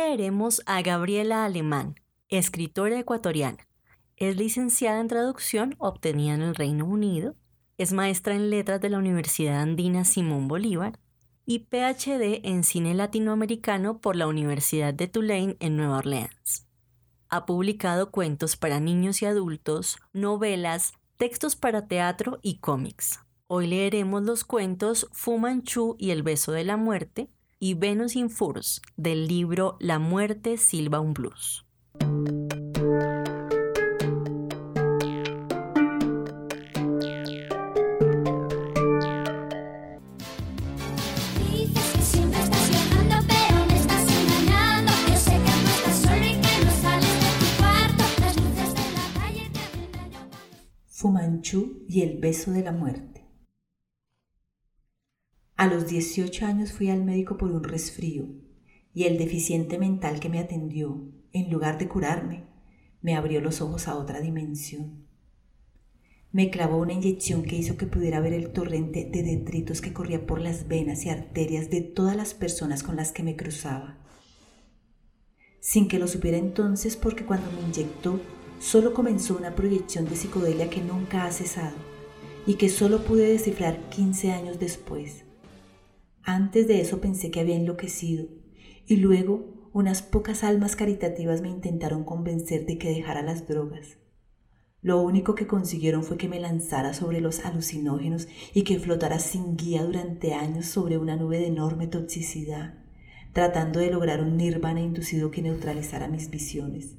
Leeremos a Gabriela Alemán, escritora ecuatoriana. Es licenciada en traducción obtenida en el Reino Unido, es maestra en letras de la Universidad Andina Simón Bolívar y PhD en cine latinoamericano por la Universidad de Tulane en Nueva Orleans. Ha publicado cuentos para niños y adultos, novelas, textos para teatro y cómics. Hoy leeremos los cuentos Fu Manchu y el beso de la muerte y Venus in Furs del libro La muerte silba un blues. Fumanchu y el beso de la muerte. A los 18 años fui al médico por un resfrío y el deficiente mental que me atendió, en lugar de curarme, me abrió los ojos a otra dimensión. Me clavó una inyección que hizo que pudiera ver el torrente de detritos que corría por las venas y arterias de todas las personas con las que me cruzaba. Sin que lo supiera entonces porque cuando me inyectó solo comenzó una proyección de psicodelia que nunca ha cesado y que solo pude descifrar 15 años después. Antes de eso pensé que había enloquecido y luego unas pocas almas caritativas me intentaron convencer de que dejara las drogas. Lo único que consiguieron fue que me lanzara sobre los alucinógenos y que flotara sin guía durante años sobre una nube de enorme toxicidad, tratando de lograr un nirvana inducido que neutralizara mis visiones.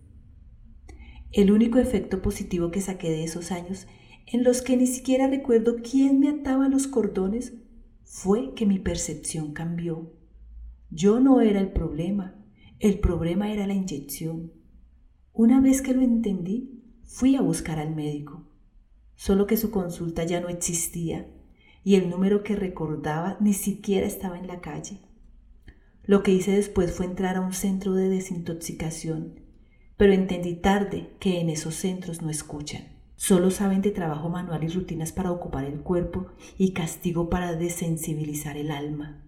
El único efecto positivo que saqué de esos años, en los que ni siquiera recuerdo quién me ataba los cordones, fue que mi percepción cambió. Yo no era el problema, el problema era la inyección. Una vez que lo entendí, fui a buscar al médico, solo que su consulta ya no existía y el número que recordaba ni siquiera estaba en la calle. Lo que hice después fue entrar a un centro de desintoxicación pero entendí tarde que en esos centros no escuchan. Solo saben de trabajo manual y rutinas para ocupar el cuerpo y castigo para desensibilizar el alma.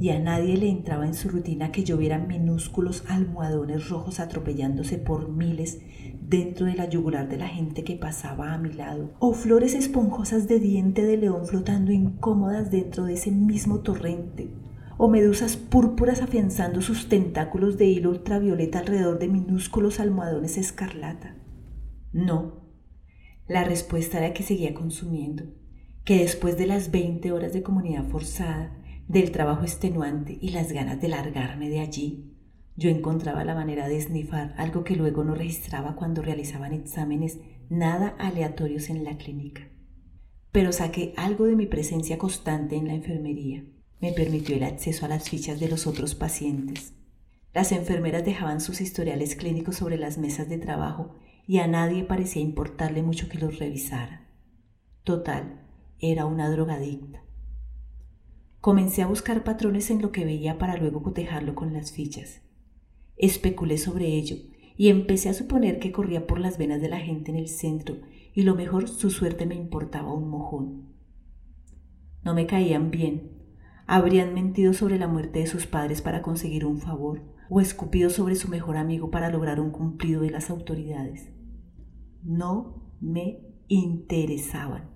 Y a nadie le entraba en su rutina que lloviera minúsculos almohadones rojos atropellándose por miles dentro de la yugular de la gente que pasaba a mi lado, o flores esponjosas de diente de león flotando incómodas dentro de ese mismo torrente, o medusas púrpuras afianzando sus tentáculos de hilo ultravioleta alrededor de minúsculos almohadones escarlata. No. La respuesta era que seguía consumiendo, que después de las 20 horas de comunidad forzada, del trabajo extenuante y las ganas de largarme de allí, yo encontraba la manera de esnifar algo que luego no registraba cuando realizaban exámenes nada aleatorios en la clínica. Pero saqué algo de mi presencia constante en la enfermería me permitió el acceso a las fichas de los otros pacientes. Las enfermeras dejaban sus historiales clínicos sobre las mesas de trabajo y a nadie parecía importarle mucho que los revisara. Total, era una drogadicta. Comencé a buscar patrones en lo que veía para luego cotejarlo con las fichas. Especulé sobre ello y empecé a suponer que corría por las venas de la gente en el centro y lo mejor su suerte me importaba un mojón. No me caían bien, habrían mentido sobre la muerte de sus padres para conseguir un favor o escupido sobre su mejor amigo para lograr un cumplido de las autoridades. No me interesaban.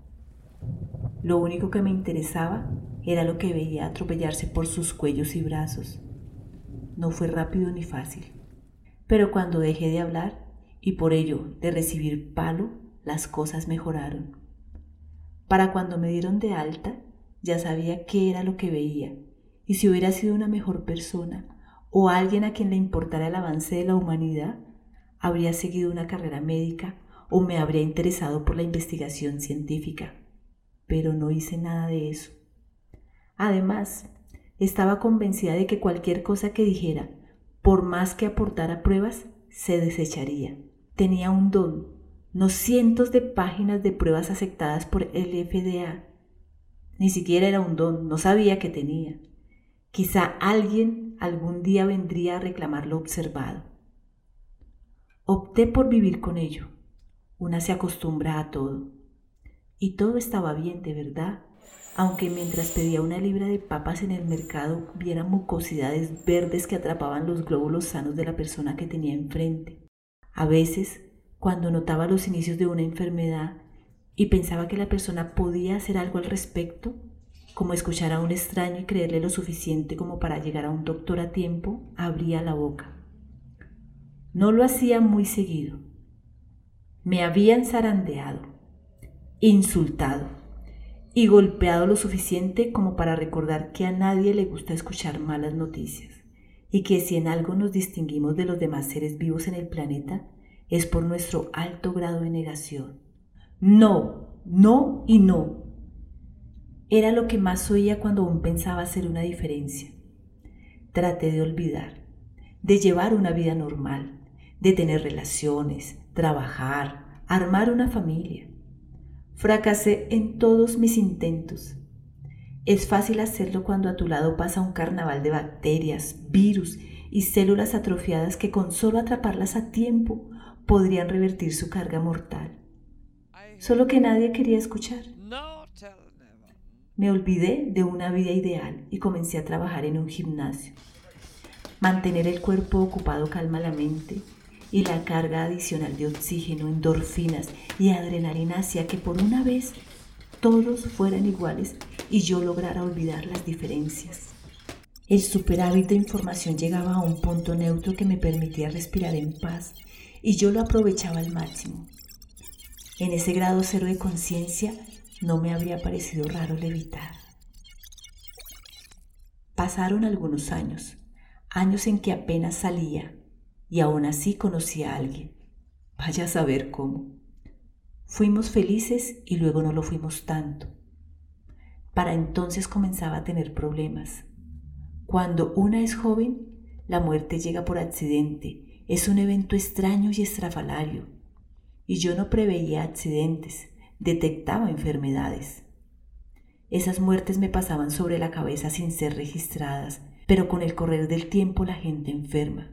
Lo único que me interesaba era lo que veía atropellarse por sus cuellos y brazos. No fue rápido ni fácil. Pero cuando dejé de hablar y por ello de recibir palo, las cosas mejoraron. Para cuando me dieron de alta, ya sabía qué era lo que veía, y si hubiera sido una mejor persona o alguien a quien le importara el avance de la humanidad, habría seguido una carrera médica o me habría interesado por la investigación científica. Pero no hice nada de eso. Además, estaba convencida de que cualquier cosa que dijera, por más que aportara pruebas, se desecharía. Tenía un don, no cientos de páginas de pruebas aceptadas por el FDA. Ni siquiera era un don, no sabía que tenía. Quizá alguien algún día vendría a reclamar lo observado. Opté por vivir con ello. Una se acostumbra a todo. Y todo estaba bien, de verdad, aunque mientras pedía una libra de papas en el mercado viera mucosidades verdes que atrapaban los glóbulos sanos de la persona que tenía enfrente. A veces, cuando notaba los inicios de una enfermedad y pensaba que la persona podía hacer algo al respecto, como escuchar a un extraño y creerle lo suficiente como para llegar a un doctor a tiempo, abría la boca. No lo hacía muy seguido. Me habían zarandeado, insultado y golpeado lo suficiente como para recordar que a nadie le gusta escuchar malas noticias y que si en algo nos distinguimos de los demás seres vivos en el planeta es por nuestro alto grado de negación. No, no y no. Era lo que más oía cuando aún pensaba hacer una diferencia. Traté de olvidar, de llevar una vida normal, de tener relaciones, trabajar, armar una familia. Fracasé en todos mis intentos. Es fácil hacerlo cuando a tu lado pasa un carnaval de bacterias, virus y células atrofiadas que con solo atraparlas a tiempo podrían revertir su carga mortal. Solo que nadie quería escuchar. Me olvidé de una vida ideal y comencé a trabajar en un gimnasio. Mantener el cuerpo ocupado calma la mente y la carga adicional de oxígeno, endorfinas y adrenalina hacía que por una vez todos fueran iguales y yo lograra olvidar las diferencias. El superávit de información llegaba a un punto neutro que me permitía respirar en paz y yo lo aprovechaba al máximo. En ese grado cero de conciencia no me habría parecido raro levitar. Pasaron algunos años, años en que apenas salía y aún así conocí a alguien. Vaya a saber cómo. Fuimos felices y luego no lo fuimos tanto. Para entonces comenzaba a tener problemas. Cuando una es joven, la muerte llega por accidente. Es un evento extraño y estrafalario. Y yo no preveía accidentes, detectaba enfermedades. Esas muertes me pasaban sobre la cabeza sin ser registradas, pero con el correr del tiempo la gente enferma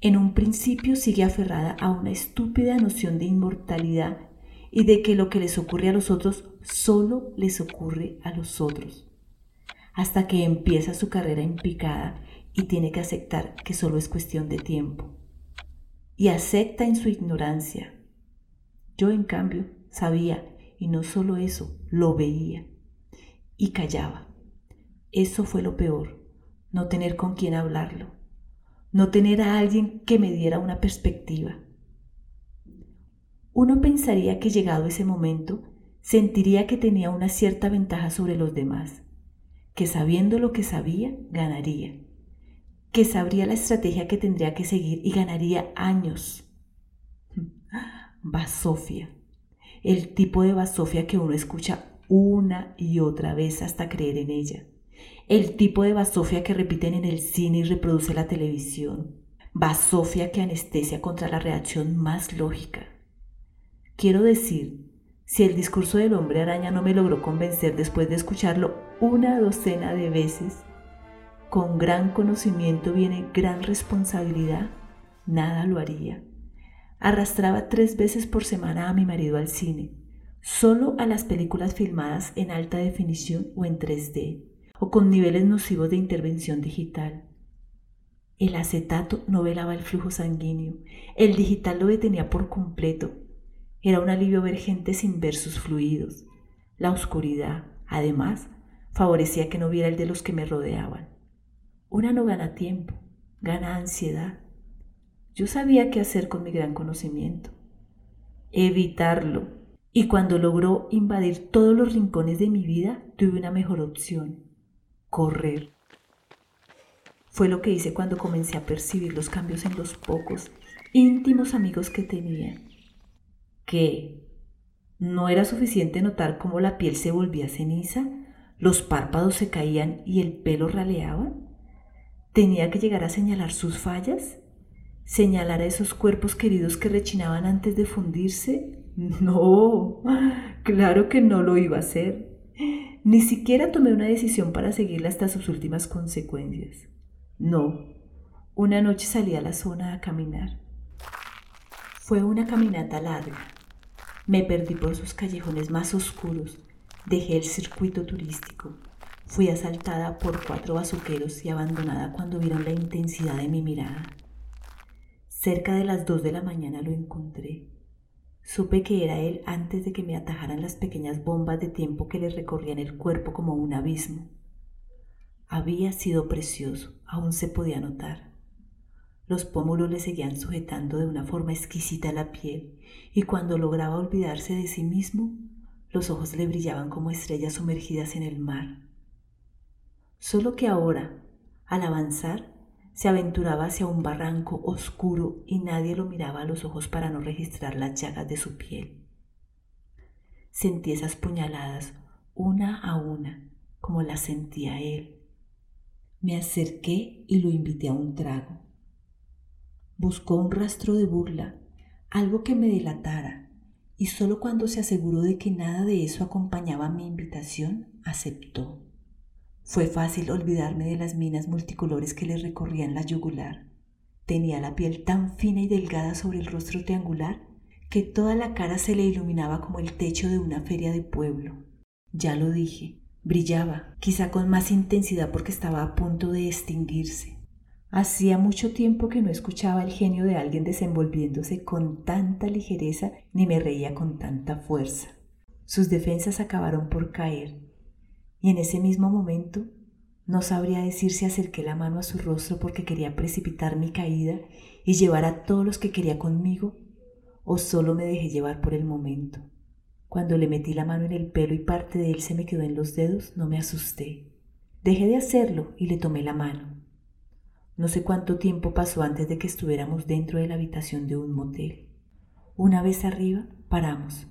en un principio sigue aferrada a una estúpida noción de inmortalidad y de que lo que les ocurre a los otros solo les ocurre a los otros, hasta que empieza su carrera en picada y tiene que aceptar que solo es cuestión de tiempo. Y acepta en su ignorancia. Yo, en cambio, sabía, y no solo eso, lo veía, y callaba. Eso fue lo peor, no tener con quién hablarlo no tener a alguien que me diera una perspectiva. Uno pensaría que llegado ese momento, sentiría que tenía una cierta ventaja sobre los demás, que sabiendo lo que sabía, ganaría, que sabría la estrategia que tendría que seguir y ganaría años. Basofia, el tipo de basofia que uno escucha una y otra vez hasta creer en ella el tipo de basofia que repiten en el cine y reproduce la televisión. Basofia que anestesia contra la reacción más lógica. Quiero decir, si el discurso del hombre araña no me logró convencer después de escucharlo una docena de veces, con gran conocimiento viene gran responsabilidad, nada lo haría. Arrastraba tres veces por semana a mi marido al cine, solo a las películas filmadas en alta definición o en 3D o con niveles nocivos de intervención digital. El acetato no velaba el flujo sanguíneo, el digital lo detenía por completo. Era un alivio ver gente sin ver sus fluidos. La oscuridad, además, favorecía que no viera el de los que me rodeaban. Una no gana tiempo, gana ansiedad. Yo sabía qué hacer con mi gran conocimiento. evitarlo. Y cuando logró invadir todos los rincones de mi vida, tuve una mejor opción, correr. Fue lo que hice cuando comencé a percibir los cambios en los pocos, íntimos amigos que tenía. ¿Qué? ¿No era suficiente notar cómo la piel se volvía ceniza, los párpados se caían y el pelo raleaba? ¿Tenía que llegar a señalar sus fallas? ¿Señalar a esos cuerpos queridos que rechinaban antes de fundirse? No, claro que no lo iba a hacer. Ni siquiera tomé una decisión para seguirla hasta sus últimas consecuencias. No, una noche salí a la zona a caminar. Fue una caminata larga. Me perdí por sus callejones más oscuros. Dejé el circuito turístico. Fui asaltada por cuatro bazuqueros y abandonada cuando vieron la intensidad de mi mirada. Cerca de las dos de la mañana lo encontré. Supe que era él antes de que me atajaran las pequeñas bombas de tiempo que le recorrían el cuerpo como un abismo. Había sido precioso, aún se podía notar. Los pómulos le seguían sujetando de una forma exquisita la piel, y cuando lograba olvidarse de sí mismo, los ojos le brillaban como estrellas sumergidas en el mar. Solo que ahora, al avanzar, se aventuraba hacia un barranco oscuro y nadie lo miraba a los ojos para no registrar las llagas de su piel. Sentí esas puñaladas una a una, como las sentía él. Me acerqué y lo invité a un trago. Buscó un rastro de burla, algo que me delatara, y solo cuando se aseguró de que nada de eso acompañaba mi invitación, aceptó. Fue fácil olvidarme de las minas multicolores que le recorrían la yugular. Tenía la piel tan fina y delgada sobre el rostro triangular que toda la cara se le iluminaba como el techo de una feria de pueblo. Ya lo dije, brillaba, quizá con más intensidad porque estaba a punto de extinguirse. Hacía mucho tiempo que no escuchaba el genio de alguien desenvolviéndose con tanta ligereza ni me reía con tanta fuerza. Sus defensas acabaron por caer y en ese mismo momento no sabría decir si acerqué la mano a su rostro porque quería precipitar mi caída y llevar a todos los que quería conmigo, o solo me dejé llevar por el momento. Cuando le metí la mano en el pelo y parte de él se me quedó en los dedos, no me asusté. Dejé de hacerlo y le tomé la mano. No sé cuánto tiempo pasó antes de que estuviéramos dentro de la habitación de un motel. Una vez arriba, paramos,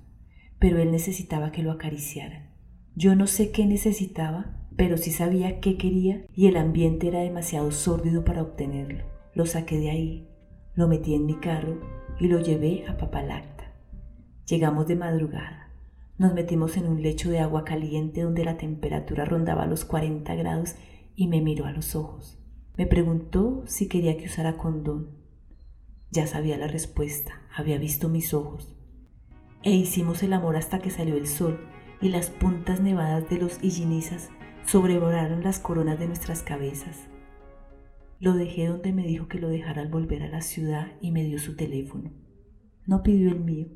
pero él necesitaba que lo acariciara. Yo no sé qué necesitaba, pero sí sabía qué quería y el ambiente era demasiado sórdido para obtenerlo. Lo saqué de ahí, lo metí en mi carro y lo llevé a Papalacta. Llegamos de madrugada. Nos metimos en un lecho de agua caliente donde la temperatura rondaba los 40 grados y me miró a los ojos. Me preguntó si quería que usara condón. Ya sabía la respuesta, había visto mis ojos. E hicimos el amor hasta que salió el sol y las puntas nevadas de los illinizas sobrevolaron las coronas de nuestras cabezas. Lo dejé donde me dijo que lo dejara al volver a la ciudad y me dio su teléfono. No pidió el mío.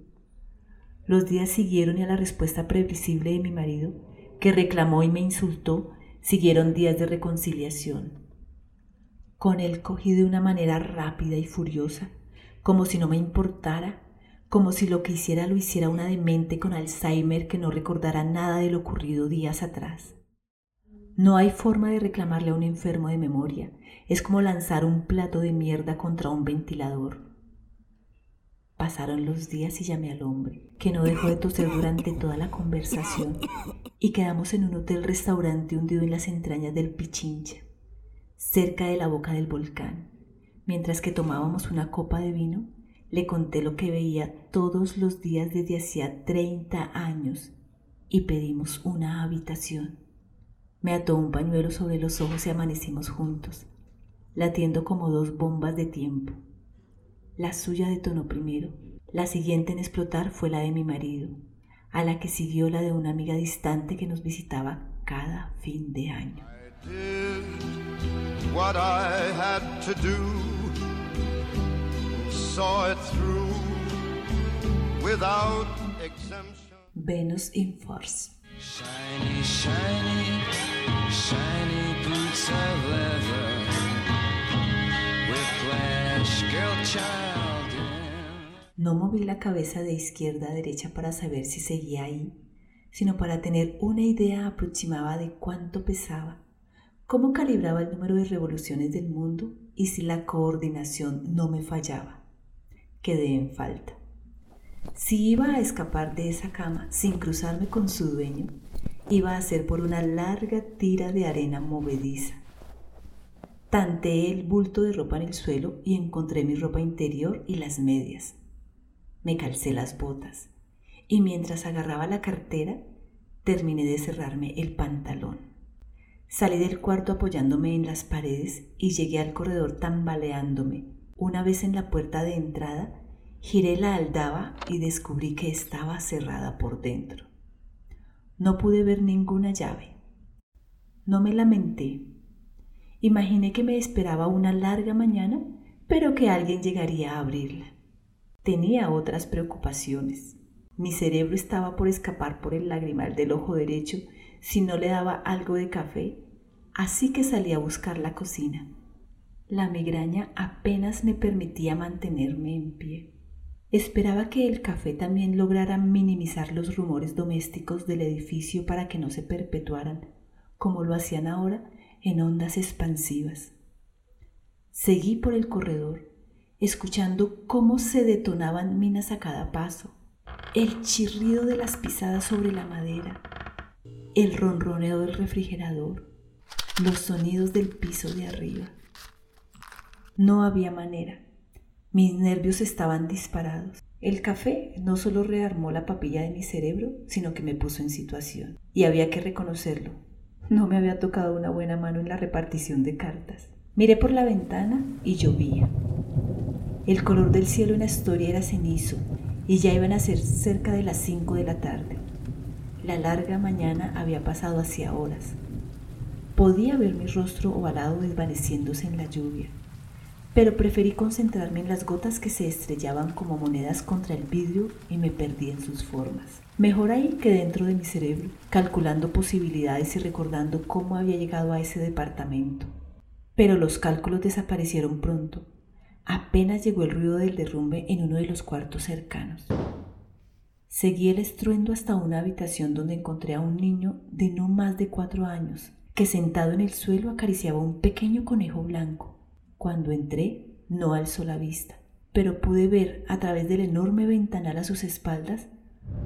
Los días siguieron y a la respuesta previsible de mi marido, que reclamó y me insultó, siguieron días de reconciliación. Con él cogí de una manera rápida y furiosa, como si no me importara como si lo que hiciera lo hiciera una demente con Alzheimer que no recordara nada de lo ocurrido días atrás. No hay forma de reclamarle a un enfermo de memoria. Es como lanzar un plato de mierda contra un ventilador. Pasaron los días y llamé al hombre, que no dejó de toser durante toda la conversación, y quedamos en un hotel restaurante hundido en las entrañas del Pichincha, cerca de la boca del volcán. Mientras que tomábamos una copa de vino, le conté lo que veía todos los días desde hacía 30 años y pedimos una habitación. Me ató un pañuelo sobre los ojos y amanecimos juntos, latiendo como dos bombas de tiempo. La suya detonó primero, la siguiente en explotar fue la de mi marido, a la que siguió la de una amiga distante que nos visitaba cada fin de año. Venus in Force. Shiny, shiny, shiny boots of leather with flash girl child. No moví la cabeza de izquierda a derecha para saber si seguía ahí, sino para tener una idea aproximada de cuánto pesaba, cómo calibraba el número de revoluciones del mundo y si la coordinación no me fallaba. Quedé en falta. Si iba a escapar de esa cama sin cruzarme con su dueño, iba a ser por una larga tira de arena movediza. Tanteé el bulto de ropa en el suelo y encontré mi ropa interior y las medias. Me calcé las botas y mientras agarraba la cartera, terminé de cerrarme el pantalón. Salí del cuarto apoyándome en las paredes y llegué al corredor tambaleándome. Una vez en la puerta de entrada, giré la aldaba y descubrí que estaba cerrada por dentro. No pude ver ninguna llave. No me lamenté. Imaginé que me esperaba una larga mañana, pero que alguien llegaría a abrirla. Tenía otras preocupaciones. Mi cerebro estaba por escapar por el lagrimal del ojo derecho si no le daba algo de café, así que salí a buscar la cocina. La migraña apenas me permitía mantenerme en pie. Esperaba que el café también lograra minimizar los rumores domésticos del edificio para que no se perpetuaran, como lo hacían ahora, en ondas expansivas. Seguí por el corredor, escuchando cómo se detonaban minas a cada paso, el chirrido de las pisadas sobre la madera, el ronroneo del refrigerador, los sonidos del piso de arriba. No había manera. Mis nervios estaban disparados. El café no solo rearmó la papilla de mi cerebro, sino que me puso en situación. Y había que reconocerlo. No me había tocado una buena mano en la repartición de cartas. Miré por la ventana y llovía. El color del cielo en Astoria era cenizo y ya iban a ser cerca de las 5 de la tarde. La larga mañana había pasado hacia horas. Podía ver mi rostro ovalado desvaneciéndose en la lluvia pero preferí concentrarme en las gotas que se estrellaban como monedas contra el vidrio y me perdí en sus formas. Mejor ahí que dentro de mi cerebro, calculando posibilidades y recordando cómo había llegado a ese departamento. Pero los cálculos desaparecieron pronto. Apenas llegó el ruido del derrumbe en uno de los cuartos cercanos. Seguí el estruendo hasta una habitación donde encontré a un niño de no más de cuatro años, que sentado en el suelo acariciaba un pequeño conejo blanco. Cuando entré, no alzó la vista, pero pude ver a través del enorme ventanal a sus espaldas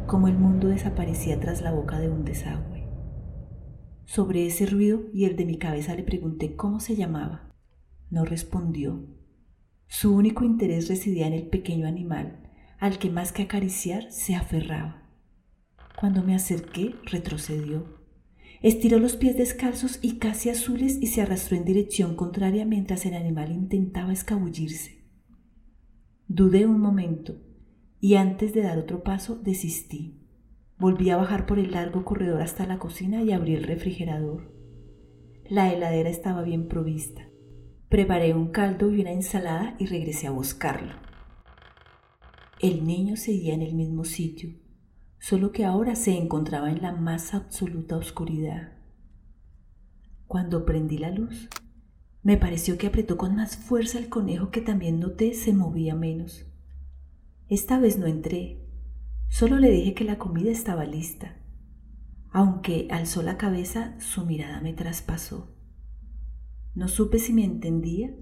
cómo el mundo desaparecía tras la boca de un desagüe. Sobre ese ruido y el de mi cabeza le pregunté cómo se llamaba. No respondió. Su único interés residía en el pequeño animal, al que más que acariciar se aferraba. Cuando me acerqué, retrocedió. Estiró los pies descalzos y casi azules y se arrastró en dirección contraria mientras el animal intentaba escabullirse. Dudé un momento y antes de dar otro paso desistí. Volví a bajar por el largo corredor hasta la cocina y abrí el refrigerador. La heladera estaba bien provista. Preparé un caldo y una ensalada y regresé a buscarlo. El niño seguía en el mismo sitio, solo que ahora se encontraba en la más absoluta oscuridad. Cuando prendí la luz, me pareció que apretó con más fuerza el conejo que también noté se movía menos. Esta vez no entré, solo le dije que la comida estaba lista, aunque alzó la cabeza su mirada me traspasó. No supe si me entendía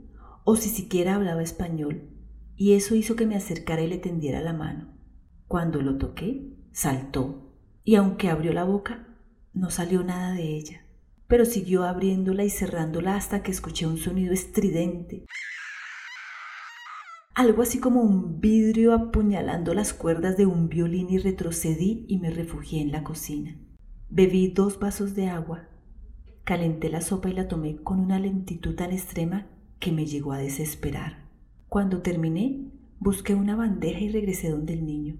o si siquiera hablaba español, y eso hizo que me acercara y le tendiera la mano. Cuando lo toqué, saltó y aunque abrió la boca, no salió nada de ella, pero siguió abriéndola y cerrándola hasta que escuché un sonido estridente. Algo así como un vidrio apuñalando las cuerdas de un violín y retrocedí y me refugié en la cocina. Bebí dos vasos de agua, calenté la sopa y la tomé con una lentitud tan extrema que me llegó a desesperar. Cuando terminé, busqué una bandeja y regresé donde el niño.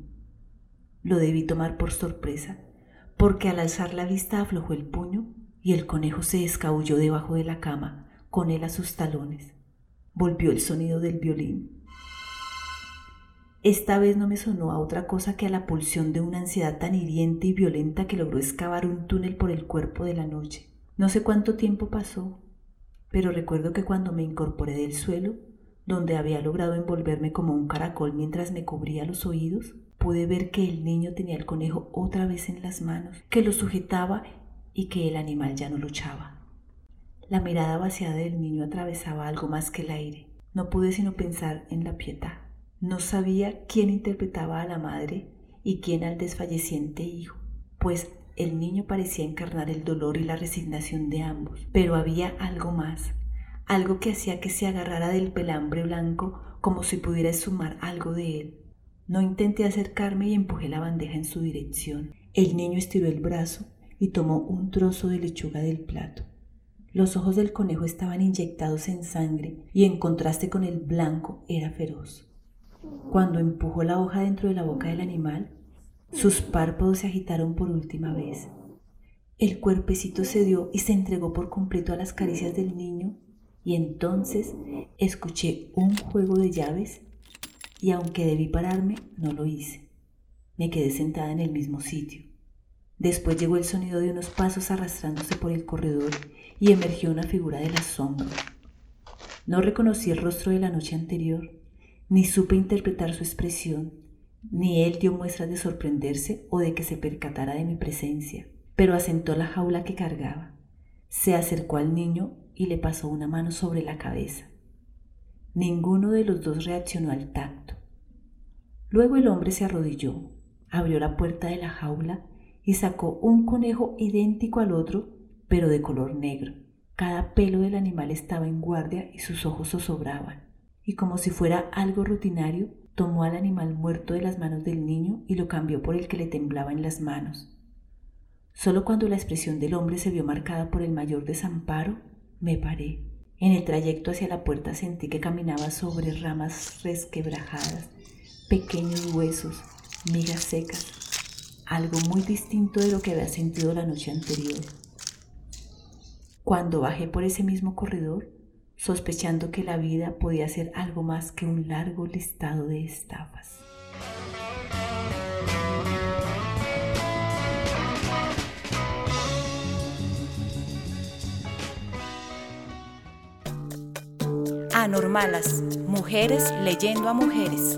Lo debí tomar por sorpresa, porque al alzar la vista aflojó el puño y el conejo se escabulló debajo de la cama, con él a sus talones. Volvió el sonido del violín. Esta vez no me sonó a otra cosa que a la pulsión de una ansiedad tan hiriente y violenta que logró excavar un túnel por el cuerpo de la noche. No sé cuánto tiempo pasó, pero recuerdo que cuando me incorporé del suelo, donde había logrado envolverme como un caracol mientras me cubría los oídos, pude ver que el niño tenía el conejo otra vez en las manos, que lo sujetaba y que el animal ya no luchaba. La mirada vaciada del niño atravesaba algo más que el aire. No pude sino pensar en la piedad. No sabía quién interpretaba a la madre y quién al desfalleciente hijo, pues el niño parecía encarnar el dolor y la resignación de ambos, pero había algo más, algo que hacía que se agarrara del pelambre blanco como si pudiera sumar algo de él. No intenté acercarme y empujé la bandeja en su dirección. El niño estiró el brazo y tomó un trozo de lechuga del plato. Los ojos del conejo estaban inyectados en sangre y en contraste con el blanco era feroz. Cuando empujó la hoja dentro de la boca del animal, sus párpados se agitaron por última vez. El cuerpecito cedió y se entregó por completo a las caricias del niño y entonces escuché un juego de llaves y aunque debí pararme, no lo hice. Me quedé sentada en el mismo sitio. Después llegó el sonido de unos pasos arrastrándose por el corredor y emergió una figura de la sombra. No reconocí el rostro de la noche anterior, ni supe interpretar su expresión, ni él dio muestras de sorprenderse o de que se percatara de mi presencia, pero asentó la jaula que cargaba. Se acercó al niño y le pasó una mano sobre la cabeza. Ninguno de los dos reaccionó al tacto. Luego el hombre se arrodilló, abrió la puerta de la jaula y sacó un conejo idéntico al otro, pero de color negro. Cada pelo del animal estaba en guardia y sus ojos zozobraban. Y como si fuera algo rutinario, tomó al animal muerto de las manos del niño y lo cambió por el que le temblaba en las manos. Solo cuando la expresión del hombre se vio marcada por el mayor desamparo, me paré. En el trayecto hacia la puerta sentí que caminaba sobre ramas resquebrajadas, pequeños huesos, migas secas, algo muy distinto de lo que había sentido la noche anterior. Cuando bajé por ese mismo corredor, sospechando que la vida podía ser algo más que un largo listado de estafas. Anormalas, mujeres leyendo a mujeres.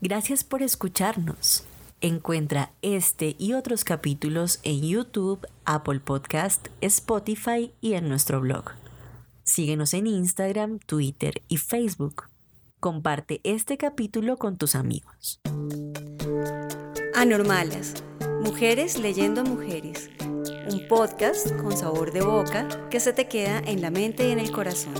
Gracias por escucharnos. Encuentra este y otros capítulos en YouTube, Apple Podcast, Spotify y en nuestro blog. Síguenos en Instagram, Twitter y Facebook. Comparte este capítulo con tus amigos. Anormalas, mujeres leyendo a mujeres un podcast con sabor de boca que se te queda en la mente y en el corazón.